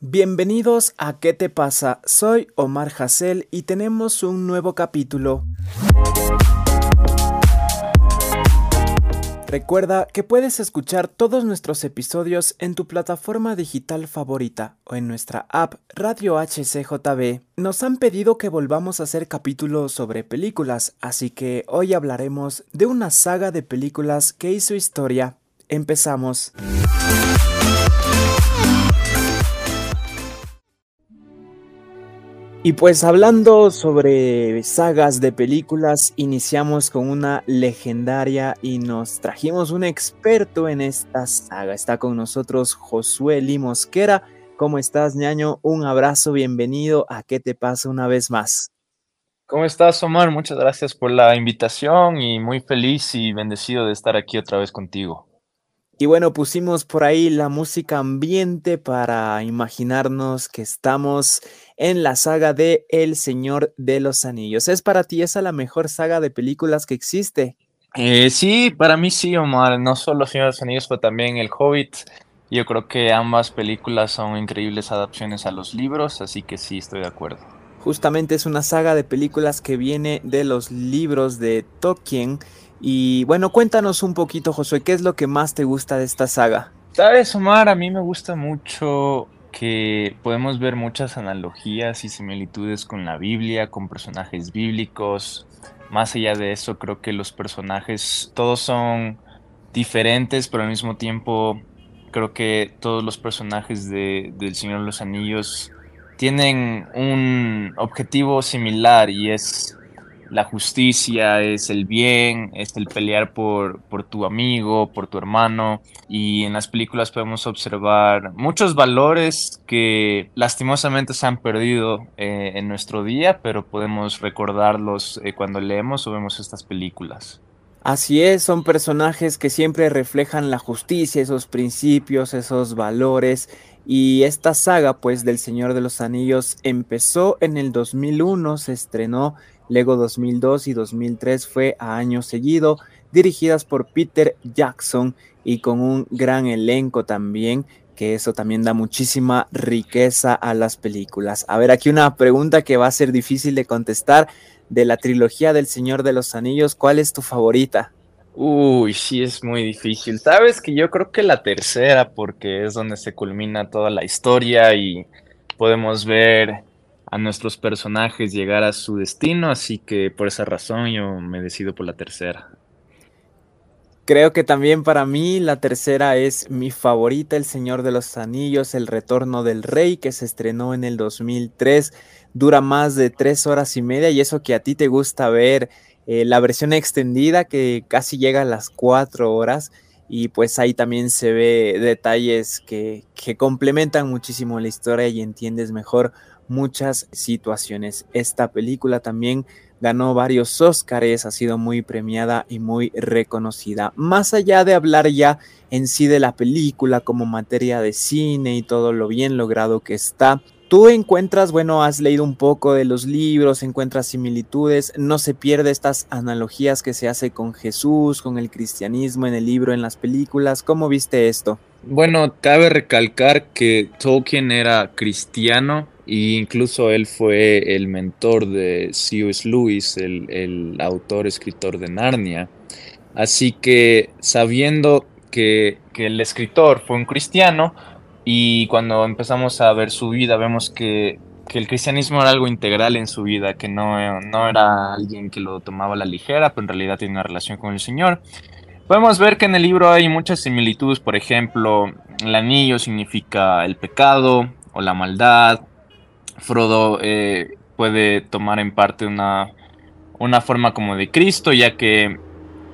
Bienvenidos a ¿Qué te pasa? Soy Omar Hassel y tenemos un nuevo capítulo. Recuerda que puedes escuchar todos nuestros episodios en tu plataforma digital favorita o en nuestra app Radio HCJB. Nos han pedido que volvamos a hacer capítulos sobre películas, así que hoy hablaremos de una saga de películas que hizo historia. Empezamos. Y pues hablando sobre sagas de películas, iniciamos con una legendaria y nos trajimos un experto en esta saga. Está con nosotros Josué Limosquera. ¿Cómo estás, ñaño? Un abrazo, bienvenido a ¿Qué te pasa una vez más? ¿Cómo estás, Omar? Muchas gracias por la invitación y muy feliz y bendecido de estar aquí otra vez contigo. Y bueno, pusimos por ahí la música ambiente para imaginarnos que estamos en la saga de El Señor de los Anillos. ¿Es para ti esa la mejor saga de películas que existe? Eh, sí, para mí sí, Omar. No solo Señor de los Anillos, pero también El Hobbit. Yo creo que ambas películas son increíbles adaptaciones a los libros, así que sí, estoy de acuerdo. Justamente es una saga de películas que viene de los libros de Tolkien y bueno, cuéntanos un poquito, Josué, ¿qué es lo que más te gusta de esta saga? Sabes, Omar, a mí me gusta mucho que podemos ver muchas analogías y similitudes con la Biblia, con personajes bíblicos. Más allá de eso, creo que los personajes todos son diferentes, pero al mismo tiempo creo que todos los personajes de, del Señor de los Anillos tienen un objetivo similar y es la justicia, es el bien, es el pelear por, por tu amigo, por tu hermano. Y en las películas podemos observar muchos valores que lastimosamente se han perdido eh, en nuestro día, pero podemos recordarlos eh, cuando leemos o vemos estas películas. Así es, son personajes que siempre reflejan la justicia, esos principios, esos valores. Y esta saga, pues, del Señor de los Anillos empezó en el 2001, se estrenó Lego 2002 y 2003 fue a año seguido, dirigidas por Peter Jackson y con un gran elenco también, que eso también da muchísima riqueza a las películas. A ver, aquí una pregunta que va a ser difícil de contestar. De la trilogía del Señor de los Anillos, ¿cuál es tu favorita? Uy, sí, es muy difícil. Sabes que yo creo que la tercera, porque es donde se culmina toda la historia y podemos ver a nuestros personajes llegar a su destino, así que por esa razón yo me decido por la tercera. Creo que también para mí la tercera es mi favorita, El Señor de los Anillos, El Retorno del Rey, que se estrenó en el 2003. Dura más de tres horas y media y eso que a ti te gusta ver eh, la versión extendida que casi llega a las cuatro horas y pues ahí también se ve detalles que, que complementan muchísimo la historia y entiendes mejor muchas situaciones. Esta película también ganó varios Óscares, ha sido muy premiada y muy reconocida. Más allá de hablar ya en sí de la película como materia de cine y todo lo bien logrado que está, Tú encuentras, bueno, has leído un poco de los libros, encuentras similitudes, no se pierde estas analogías que se hace con Jesús, con el cristianismo en el libro, en las películas. ¿Cómo viste esto? Bueno, cabe recalcar que Tolkien era cristiano e incluso él fue el mentor de C.S. Lewis, el, el autor, escritor de Narnia. Así que sabiendo que, que el escritor fue un cristiano, y cuando empezamos a ver su vida, vemos que, el cristianismo era algo integral en su vida, que no, no era alguien que lo tomaba a la ligera, pero en realidad tiene una relación con el Señor. Podemos ver que en el libro hay muchas similitudes, por ejemplo, el anillo significa el pecado o la maldad. Frodo eh, puede tomar en parte una, una forma como de Cristo, ya que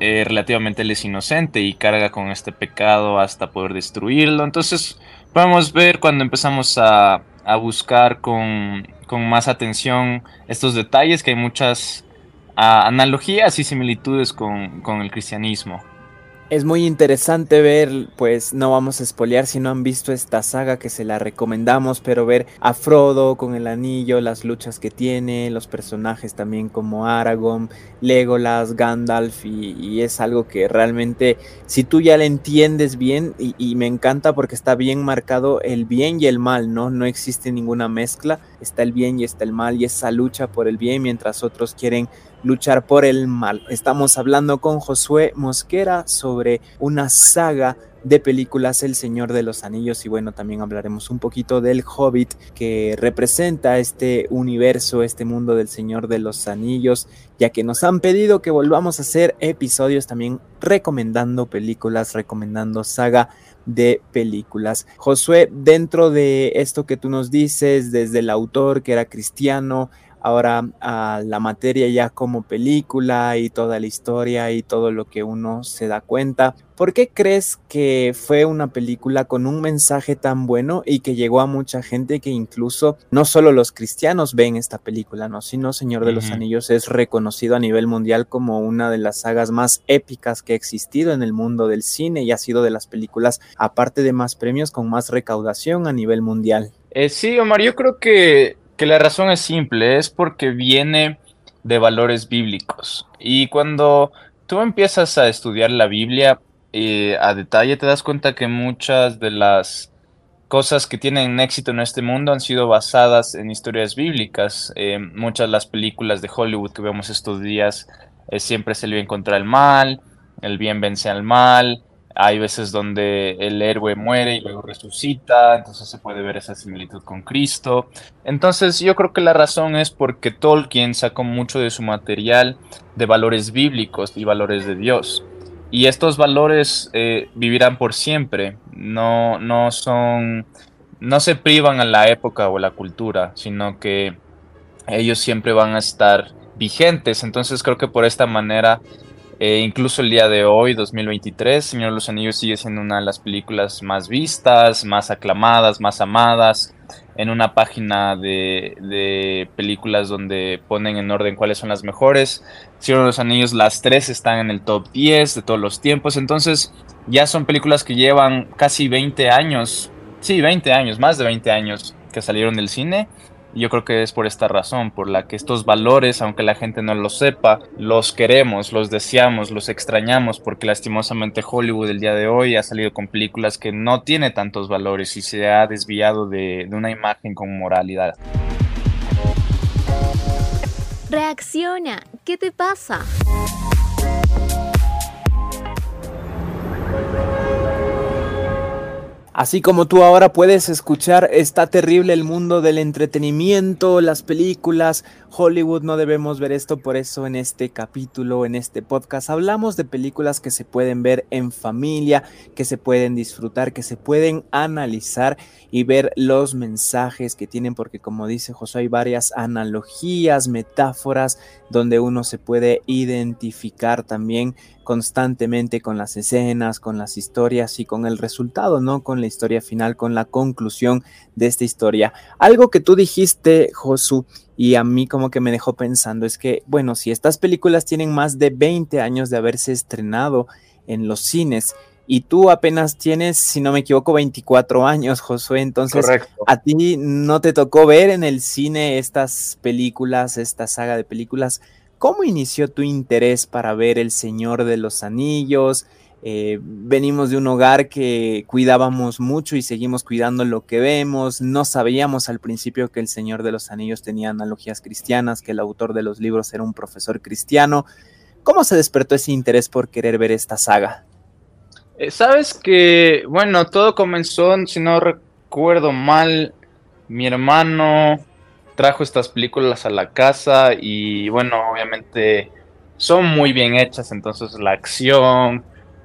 eh, relativamente él es inocente y carga con este pecado hasta poder destruirlo. Entonces, podemos ver cuando empezamos a, buscar con, más atención estos detalles, que hay muchas analogías y similitudes con, el cristianismo. Es muy interesante ver, pues no vamos a espolear si no han visto esta saga que se la recomendamos, pero ver a Frodo con el anillo, las luchas que tiene, los personajes también como Aragorn, Legolas, Gandalf y, es algo que realmente si tú ya le entiendes bien y, me encanta porque está bien marcado el bien y el mal, ¿no? No existe ninguna mezcla, está el bien y está el mal y esa lucha por el bien mientras otros quieren luchar por el mal. Estamos hablando con Josué Mosquera sobre una saga de películas El Señor de los Anillos y bueno, también hablaremos un poquito del Hobbit que representa este universo, este mundo del Señor de los Anillos, ya que nos han pedido que volvamos a hacer episodios también recomendando películas, recomendando saga de películas. Josué, dentro de esto que tú nos dices, desde el autor que era cristiano, ahora a la materia ya como película y toda la historia y todo lo que uno se da cuenta. ¿Por qué crees que fue una película con un mensaje tan bueno y que llegó a mucha gente que incluso no solo los cristianos ven esta película, no, sino Señor de los Anillos es reconocido a nivel mundial como una de las sagas más épicas que ha existido en el mundo del cine y ha sido de las películas, aparte de más premios, con más recaudación a nivel mundial? Eh, sí, Omar, yo creo que que la razón es simple, es porque viene de valores bíblicos. Y cuando tú empiezas a estudiar la Biblia eh, a detalle, te das cuenta que muchas de las cosas que tienen éxito en este mundo han sido basadas en historias bíblicas. Eh, muchas de las películas de Hollywood que vemos estos días eh, siempre se le bien contra el mal, el bien vence al mal, hay veces donde el héroe muere y luego resucita, entonces se puede ver esa similitud con Cristo. Entonces yo creo que la razón es porque Tolkien sacó mucho de su material de valores bíblicos y valores de Dios. Y estos valores eh, vivirán por siempre, no, no son, no se privan a la época o la cultura, sino que ellos siempre van a estar vigentes. Entonces creo que por esta manera eh, incluso el día de hoy, 2023, Señor de los Anillos sigue siendo una de las películas más vistas, más aclamadas, más amadas. En una página de, películas donde ponen en orden cuáles son las mejores. Señor de los Anillos, las tres están en el top 10 de todos los tiempos. Entonces, ya son películas que llevan casi 20 años. Sí, 20 años, más de 20 años que salieron del cine yo creo que es por esta razón, por la que estos valores, aunque la gente no lo sepa, los queremos, los deseamos, los extrañamos, porque lastimosamente Hollywood el día de hoy ha salido con películas que no tiene tantos valores y se ha desviado de, de una imagen con moralidad. Reacciona, ¿qué te pasa? Así como tú ahora puedes escuchar, está terrible el mundo del entretenimiento, las películas, Hollywood, no debemos ver esto, por eso en este capítulo, en este podcast, hablamos de películas que se pueden ver en familia, que se pueden disfrutar, que se pueden analizar y ver los mensajes que tienen, porque como dice José, hay varias analogías, metáforas, donde uno se puede identificar también constantemente con las escenas, con las historias y con el resultado, ¿no? Con la historia final, con la conclusión de esta historia. Algo que tú dijiste, Josu, y a mí como que me dejó pensando es que, bueno, si estas películas tienen más de 20 años de haberse estrenado en los cines, y tú apenas tienes, si no me equivoco, 24 años, Josué. Entonces, a ti no te tocó ver en el cine estas películas, esta saga de películas. ¿Cómo inició tu interés para ver El Señor de los Anillos? Eh, venimos de un hogar que cuidábamos mucho y seguimos cuidando lo que vemos. No sabíamos al principio que el Señor de los Anillos tenía analogías cristianas, que el autor de los libros era un profesor cristiano. ¿Cómo se despertó ese interés por querer ver esta saga? Eh, Sabes que, bueno, todo comenzó, si no recuerdo mal, mi hermano trajo estas películas a la casa y bueno, obviamente son muy bien hechas, entonces la acción,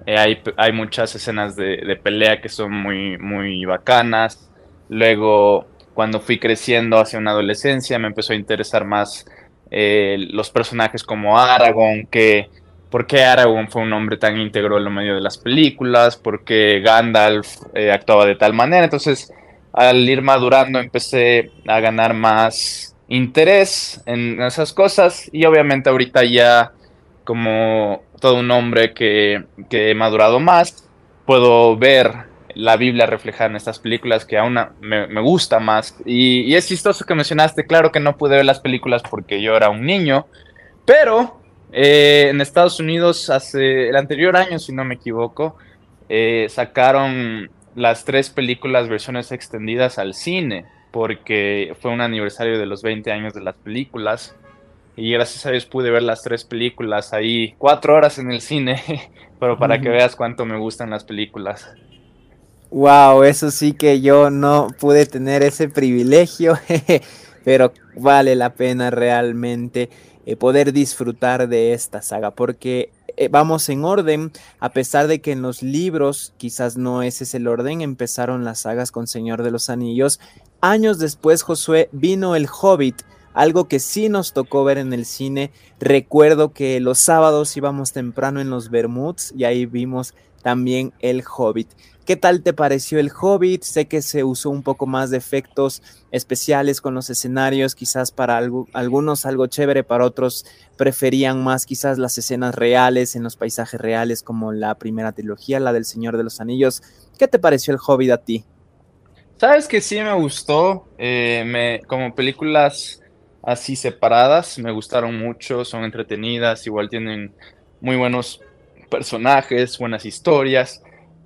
eh, hay, hay, muchas escenas de, pelea que son muy, muy bacanas. Luego, cuando fui creciendo hacia una adolescencia, me empezó a interesar más eh, los personajes como Aragorn, que por qué Aragorn fue un hombre tan íntegro en lo medio de las películas, por qué Gandalf eh, actuaba de tal manera. Entonces, al ir madurando empecé a ganar más interés en esas cosas y obviamente ahorita ya como todo un hombre que, que he madurado más, puedo ver la Biblia reflejada en estas películas que aún me, me gusta más. Y, es chistoso que mencionaste, claro que no pude ver las películas porque yo era un niño, pero eh, en Estados Unidos hace el anterior año, si no me equivoco, eh, sacaron las tres películas versiones extendidas al cine porque fue un aniversario de los 20 años de las películas y gracias a Dios pude ver las tres películas ahí, cuatro horas en el cine, pero para que veas cuánto me gustan las películas. Wow, eso sí que yo no pude tener ese privilegio, pero vale la pena realmente eh, poder disfrutar de esta saga, porque eh, vamos en orden, a pesar de que en los libros quizás no ese es el orden, empezaron las sagas con Señor de los Anillos. Años después, Josué, vino el Hobbit, algo que sí nos tocó ver en el cine. Recuerdo que los sábados íbamos temprano en los Bermuds y ahí vimos también el Hobbit. ¿Qué tal te pareció el Hobbit? Sé que se usó un poco más de efectos especiales con los escenarios, quizás para algunos algo chévere, para otros preferían más quizás las escenas reales en los paisajes reales como la primera trilogía, la del Señor de los Anillos. ¿Qué te pareció el Hobbit a ti? Sabes que sí me gustó, eh, me, como películas así separadas, me gustaron mucho, son entretenidas, igual tienen muy buenos personajes, buenas historias,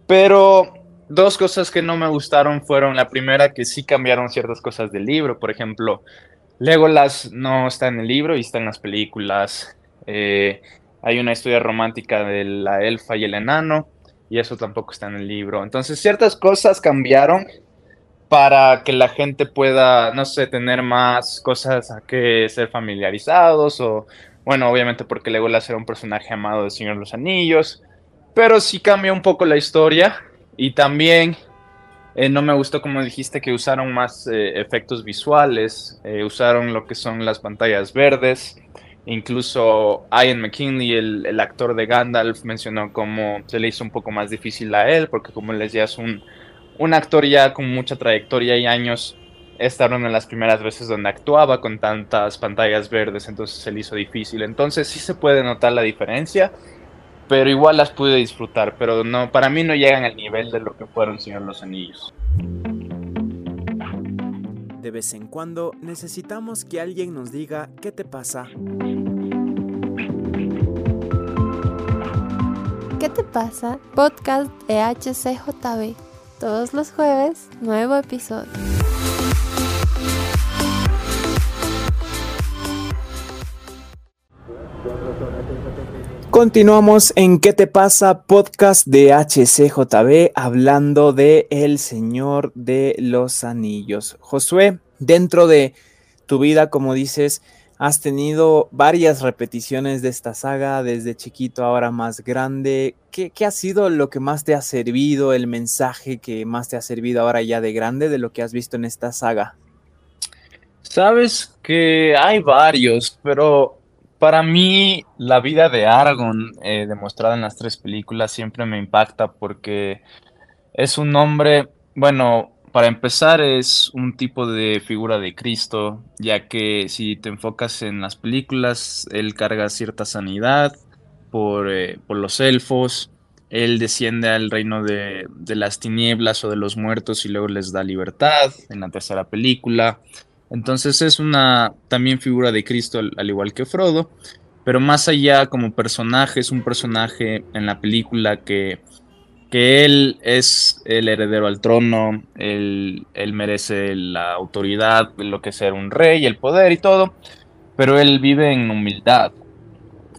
pero dos cosas que no me gustaron fueron la primera que sí cambiaron ciertas cosas del libro, por ejemplo, Legolas no está en el libro y está en las películas. Eh, hay una historia romántica de la elfa y el enano y eso tampoco está en el libro. Entonces ciertas cosas cambiaron para que la gente pueda, no sé, tener más cosas a que ser familiarizados o, bueno, obviamente porque Legolas era un personaje amado del Señor de los Anillos, pero sí cambia un poco la historia y también eh, no me gustó como dijiste que usaron más eh, efectos visuales, eh, usaron lo que son las pantallas verdes, incluso Ian McKinley, el, el, actor de Gandalf, mencionó cómo se le hizo un poco más difícil a él, porque como les decía, es un, un actor ya con mucha trayectoria y años, esta era una de las primeras veces donde actuaba con tantas pantallas verdes, entonces se le hizo difícil. Entonces sí se puede notar la diferencia, pero igual las pude disfrutar, pero no, para mí no llegan al nivel de lo que fueron Señor los Anillos. De vez en cuando necesitamos que alguien nos diga qué te pasa. ¿Qué te pasa? Podcast de HCJB. Todos los jueves, nuevo episodio. Continuamos en ¿Qué te pasa? Podcast de HCJB hablando de El Señor de los Anillos. Josué, dentro de tu vida, como dices, has tenido varias repeticiones de esta saga, desde chiquito ahora más grande. ¿Qué, ¿Qué, ha sido lo que más te ha servido, el mensaje que más te ha servido ahora ya de grande de lo que has visto en esta saga? Sabes que hay varios, pero para mí la vida de Aragorn, eh, demostrada en las tres películas, siempre me impacta porque es un hombre, bueno, para empezar, es un tipo de figura de Cristo, ya que si te enfocas en las películas, él carga cierta sanidad por, eh, por los elfos, él desciende al reino de, de, las tinieblas o de los muertos y luego les da libertad en la tercera película. Entonces es una también figura de Cristo al, al igual que Frodo, pero más allá como personaje, es un personaje en la película que que él es el heredero al trono, él, él, merece la autoridad, lo que es ser un rey, el poder y todo, pero él vive en humildad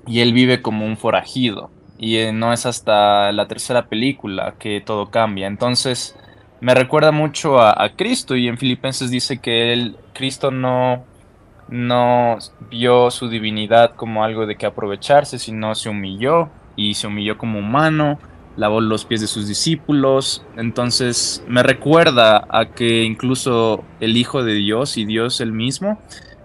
y él vive como un forajido y eh, no es hasta la tercera película que todo cambia. Entonces me recuerda mucho a, a Cristo y en Filipenses dice que él, Cristo no, no vio su divinidad como algo de que aprovecharse, sino se humilló y se humilló como humano lavó los pies de sus discípulos. Entonces me recuerda a que incluso el Hijo de Dios y Dios el mismo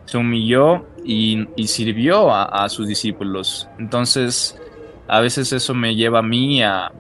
se humilló y, y sirvió a, a, sus discípulos. Entonces a veces eso me lleva a mí a,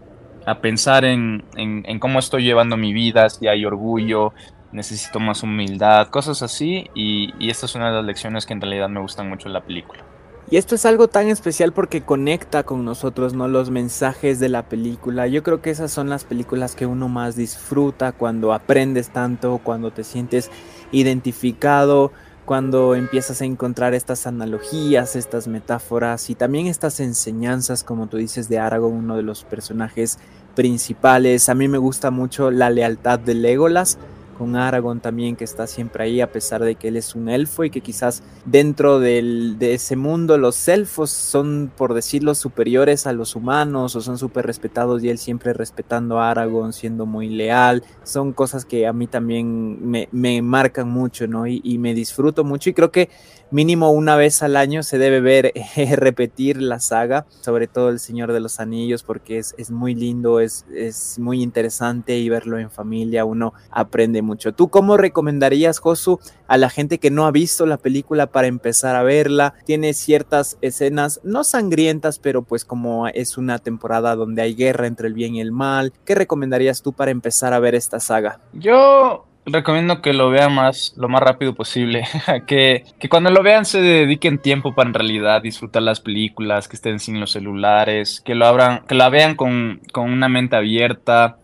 a pensar en, en, en, cómo estoy llevando mi vida, si hay orgullo, necesito más humildad, cosas así. Y, y esta es una de las lecciones que en realidad me gustan mucho en la película. Y esto es algo tan especial porque conecta con nosotros, ¿no? Los mensajes de la película. Yo creo que esas son las películas que uno más disfruta cuando aprendes tanto, cuando te sientes identificado, cuando empiezas a encontrar estas analogías, estas metáforas y también estas enseñanzas, como tú dices, de Aragorn, uno de los personajes principales. A mí me gusta mucho la lealtad de Legolas con Aragorn también que está siempre ahí a pesar de que él es un elfo y que quizás dentro de ese mundo los elfos son por decirlo superiores a los humanos o son súper respetados y él siempre respetando a Aragorn siendo muy leal son cosas que a mí también me, marcan mucho ¿no? Y, y, me disfruto mucho y creo que mínimo una vez al año se debe ver repetir la saga sobre todo el Señor de los Anillos porque es, es muy lindo es, es muy interesante y verlo en familia uno aprende mucho. ¿Tú cómo recomendarías, Josu, a la gente que no ha visto la película para empezar a verla? Tiene ciertas escenas, no sangrientas, pero pues como es una temporada donde hay guerra entre el bien y el mal, ¿qué recomendarías tú para empezar a ver esta saga? Yo recomiendo que lo vean más lo más rápido posible, que, que, cuando lo vean se dediquen tiempo para en realidad disfrutar las películas, que estén sin los celulares, que lo abran, que la vean con, con una mente abierta,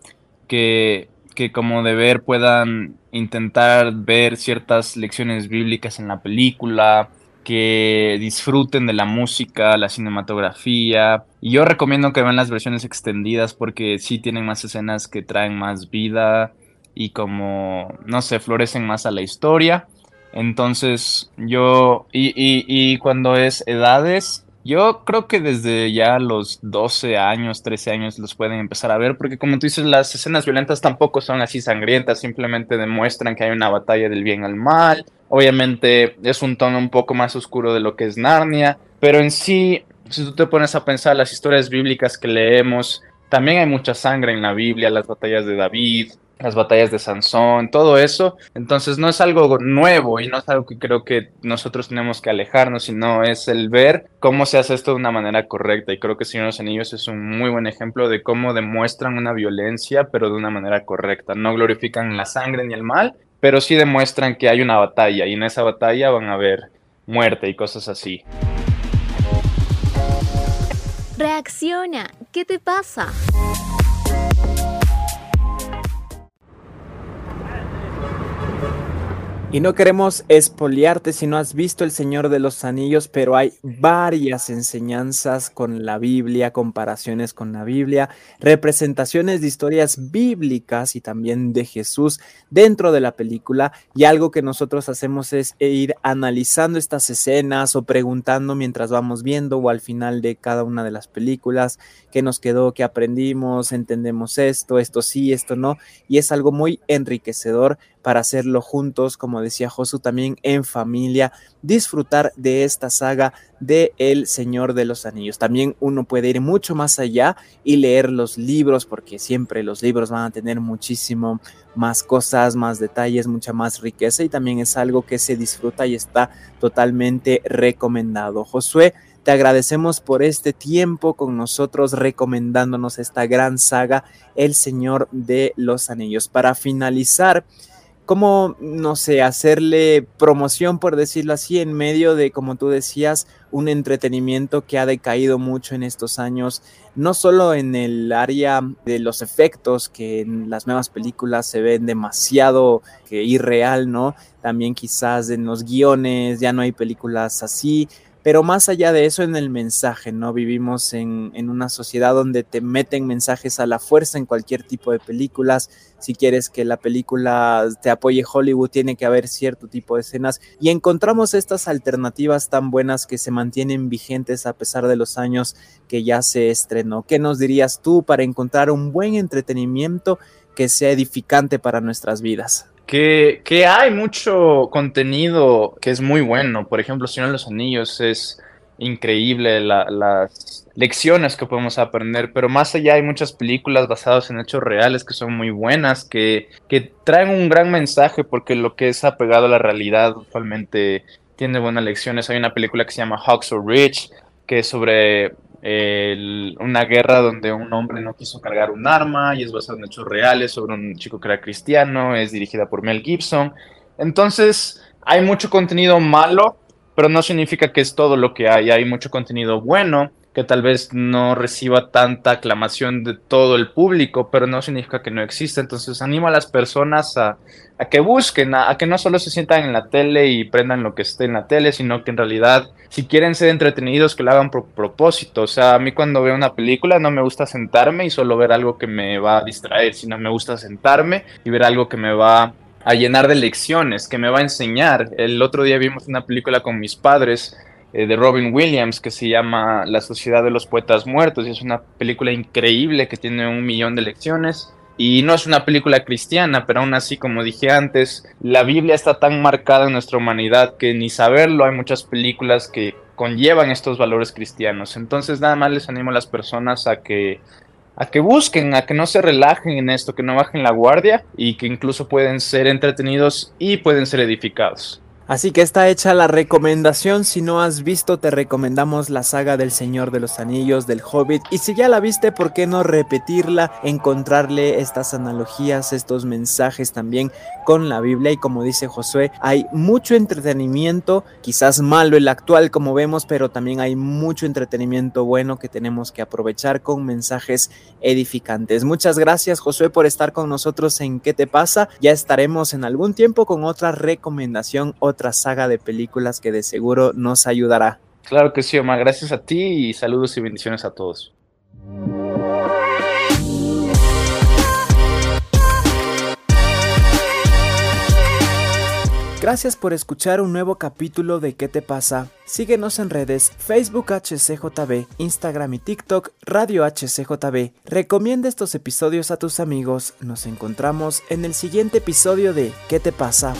que que como de ver puedan intentar ver ciertas lecciones bíblicas en la película, que disfruten de la música, la cinematografía. Y yo recomiendo que vean las versiones extendidas porque sí tienen más escenas que traen más vida y como, no sé, florecen más a la historia. Entonces yo, y, y, cuando es edades, yo creo que desde ya los 12 años, 13 años los pueden empezar a ver, porque como tú dices, las escenas violentas tampoco son así sangrientas, simplemente demuestran que hay una batalla del bien al mal. Obviamente es un tono un poco más oscuro de lo que es Narnia, pero en sí, si tú te pones a pensar las historias bíblicas que leemos, también hay mucha sangre en la Biblia, las batallas de David, las batallas de Sansón, todo eso. Entonces no es algo nuevo y no es algo que creo que nosotros tenemos que alejarnos, sino es el ver cómo se hace esto de una manera correcta. Y creo que Señor de los Anillos es un muy buen ejemplo de cómo demuestran una violencia, pero de una manera correcta. No glorifican la sangre ni el mal, pero sí demuestran que hay una batalla y en esa batalla van a haber muerte y cosas así. Reacciona, ¿qué te pasa? Y no queremos espoliarte si no has visto El Señor de los Anillos, pero hay varias enseñanzas con la Biblia, comparaciones con la Biblia, representaciones de historias bíblicas y también de Jesús dentro de la película. Y algo que nosotros hacemos es ir analizando estas escenas o preguntando mientras vamos viendo o al final de cada una de las películas qué nos quedó, qué aprendimos, entendemos esto, esto sí, esto no. Y es algo muy enriquecedor para hacerlo juntos, como decía Josu, también en familia, disfrutar de esta saga de El Señor de los Anillos. También uno puede ir mucho más allá y leer los libros, porque siempre los libros van a tener muchísimo más cosas, más detalles, mucha más riqueza y también es algo que se disfruta y está totalmente recomendado. Josué, te agradecemos por este tiempo con nosotros recomendándonos esta gran saga, El Señor de los Anillos. Para finalizar, ¿cómo, no sé, hacerle promoción, por decirlo así, en medio de, como tú decías, un entretenimiento que ha decaído mucho en estos años, no solo en el área de los efectos, que en las nuevas películas se ven demasiado irreal, ¿no? También quizás en los guiones, ya no hay películas así, pero más allá de eso, en el mensaje, ¿no? Vivimos en, una sociedad donde te meten mensajes a la fuerza en cualquier tipo de películas. Si quieres que la película te apoye Hollywood, tiene que haber cierto tipo de escenas. Y encontramos estas alternativas tan buenas que se mantienen vigentes a pesar de los años que ya se estrenó. ¿Qué nos dirías tú para encontrar un buen entretenimiento que sea edificante para nuestras vidas? Que, que, hay mucho contenido que es muy bueno. Por ejemplo, Señor de los Anillos es increíble las lecciones que podemos aprender, pero más allá hay muchas películas basadas en hechos reales que son muy buenas, que, que traen un gran mensaje porque lo que es apegado a la realidad usualmente tiene buenas lecciones. Hay una película que se llama Hawks or Rich, que es sobre una guerra donde un hombre no quiso cargar un arma y es basado en hechos reales sobre un chico que era cristiano, es dirigida por Mel Gibson. Entonces, hay mucho contenido malo, pero no significa que es todo lo que hay. Hay mucho contenido bueno que tal vez no reciba tanta aclamación de todo el público, pero no significa que no exista. Entonces animo a las personas a, que busquen, a, que no solo se sientan en la tele y prendan lo que esté en la tele, sino que en realidad si quieren ser entretenidos, que lo hagan por propósito. O sea, a mí cuando veo una película no me gusta sentarme y solo ver algo que me va a distraer, sino me gusta sentarme y ver algo que me va a llenar de lecciones, que me va a enseñar. El otro día vimos una película con mis padres eh, de Robin Williams que se llama La Sociedad de los Poetas Muertos y es una película increíble que tiene un millón de lecciones. Y no es una película cristiana, pero aún así, como dije antes, la Biblia está tan marcada en nuestra humanidad que ni saberlo hay muchas películas que conllevan estos valores cristianos. Entonces nada más les animo a las personas a que a que busquen, a que no se relajen en esto, que no bajen la guardia y que incluso pueden ser entretenidos y pueden ser edificados. Así que está hecha la recomendación, si no has visto te recomendamos la saga del Señor de los Anillos, del Hobbit, y si ya la viste, ¿por qué no repetirla, encontrarle estas analogías, estos mensajes también con la Biblia? Y como dice Josué, hay mucho entretenimiento, quizás malo el actual como vemos, pero también hay mucho entretenimiento bueno que tenemos que aprovechar con mensajes edificantes. Muchas gracias Josué por estar con nosotros en ¿Qué te pasa? Ya estaremos en algún tiempo con otra recomendación otra saga de películas que de seguro nos ayudará. Claro que sí, Omar. Gracias a ti y saludos y bendiciones a todos. Gracias por escuchar un nuevo capítulo de ¿Qué te pasa? Síguenos en redes Facebook HCJB, Instagram y TikTok Radio HCJB. Recomienda estos episodios a tus amigos. Nos encontramos en el siguiente episodio de ¿Qué te pasa?